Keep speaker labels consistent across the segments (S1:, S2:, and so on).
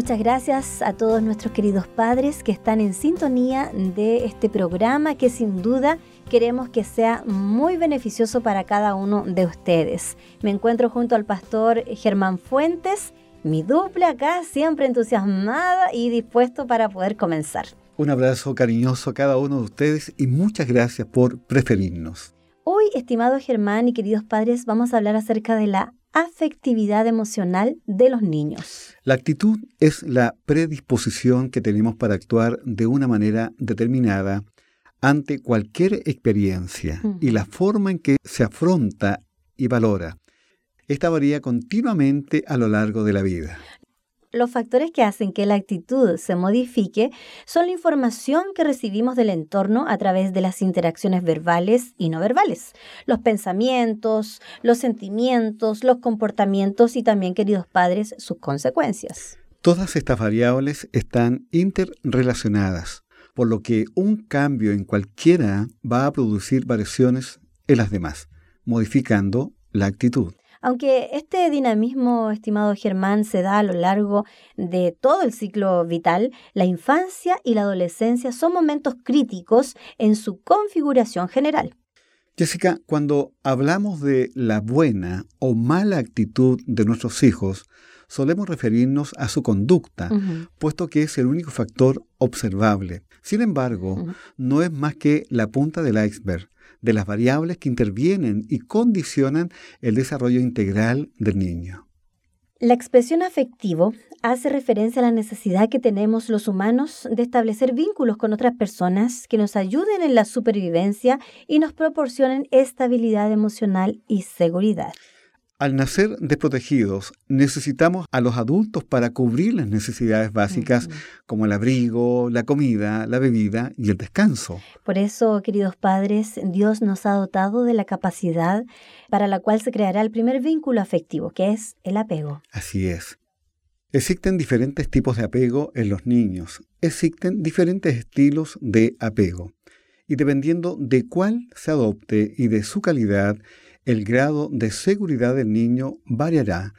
S1: Muchas gracias a todos nuestros queridos padres que están en sintonía de este programa que sin duda queremos que sea muy beneficioso para cada uno de ustedes. Me encuentro junto al pastor Germán Fuentes, mi duple acá, siempre entusiasmada y dispuesto para poder comenzar.
S2: Un abrazo cariñoso a cada uno de ustedes y muchas gracias por preferirnos.
S1: Hoy, estimado Germán y queridos padres, vamos a hablar acerca de la afectividad emocional de los niños.
S2: La actitud es la predisposición que tenemos para actuar de una manera determinada ante cualquier experiencia y la forma en que se afronta y valora. Esta varía continuamente a lo largo de la vida.
S1: Los factores que hacen que la actitud se modifique son la información que recibimos del entorno a través de las interacciones verbales y no verbales, los pensamientos, los sentimientos, los comportamientos y también, queridos padres, sus consecuencias.
S2: Todas estas variables están interrelacionadas, por lo que un cambio en cualquiera va a producir variaciones en las demás, modificando la actitud.
S1: Aunque este dinamismo, estimado Germán, se da a lo largo de todo el ciclo vital, la infancia y la adolescencia son momentos críticos en su configuración general.
S2: Jessica, cuando hablamos de la buena o mala actitud de nuestros hijos, solemos referirnos a su conducta, puesto que es el único factor observable. Sin embargo, no es más que la punta del iceberg de las variables que intervienen y condicionan el desarrollo integral del niño.
S1: La expresión afectivo hace referencia a la necesidad que tenemos los humanos de establecer vínculos con otras personas que nos ayuden en la supervivencia y nos proporcionen estabilidad emocional y seguridad.
S2: Al nacer desprotegidos, necesitamos a los adultos para cubrir las necesidades básicas como el abrigo, la comida, la bebida y el descanso.
S1: Por eso, queridos padres, Dios nos ha dotado de la capacidad para la cual se creará el primer vínculo afectivo, que es el apego.
S2: Así es. Existen diferentes tipos de apego en los niños. Existen diferentes estilos de apego. Y dependiendo de cuál se adopte y de su calidad, el grado de seguridad del niño variará,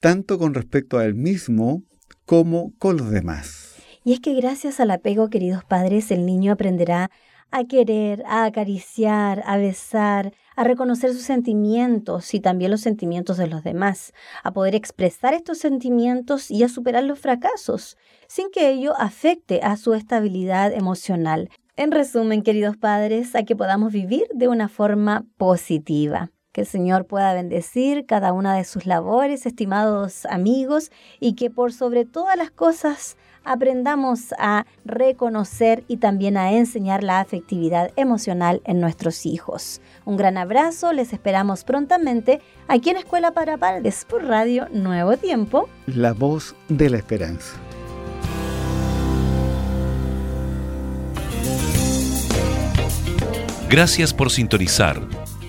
S2: tanto con respecto a él mismo como con los demás.
S1: Y es que gracias al apego, queridos padres, el niño aprenderá a querer, a acariciar, a besar, a reconocer sus sentimientos y también los sentimientos de los demás, a poder expresar estos sentimientos y a superar los fracasos, sin que ello afecte a su estabilidad emocional. En resumen, queridos padres, a que podamos vivir de una forma positiva. Que el Señor pueda bendecir cada una de sus labores, estimados amigos, y que por sobre todas las cosas aprendamos a reconocer y también a enseñar la afectividad emocional en nuestros hijos. Un gran abrazo, les esperamos prontamente aquí en Escuela para Padres por Radio Nuevo Tiempo.
S2: La voz de la esperanza.
S3: Gracias por sintonizar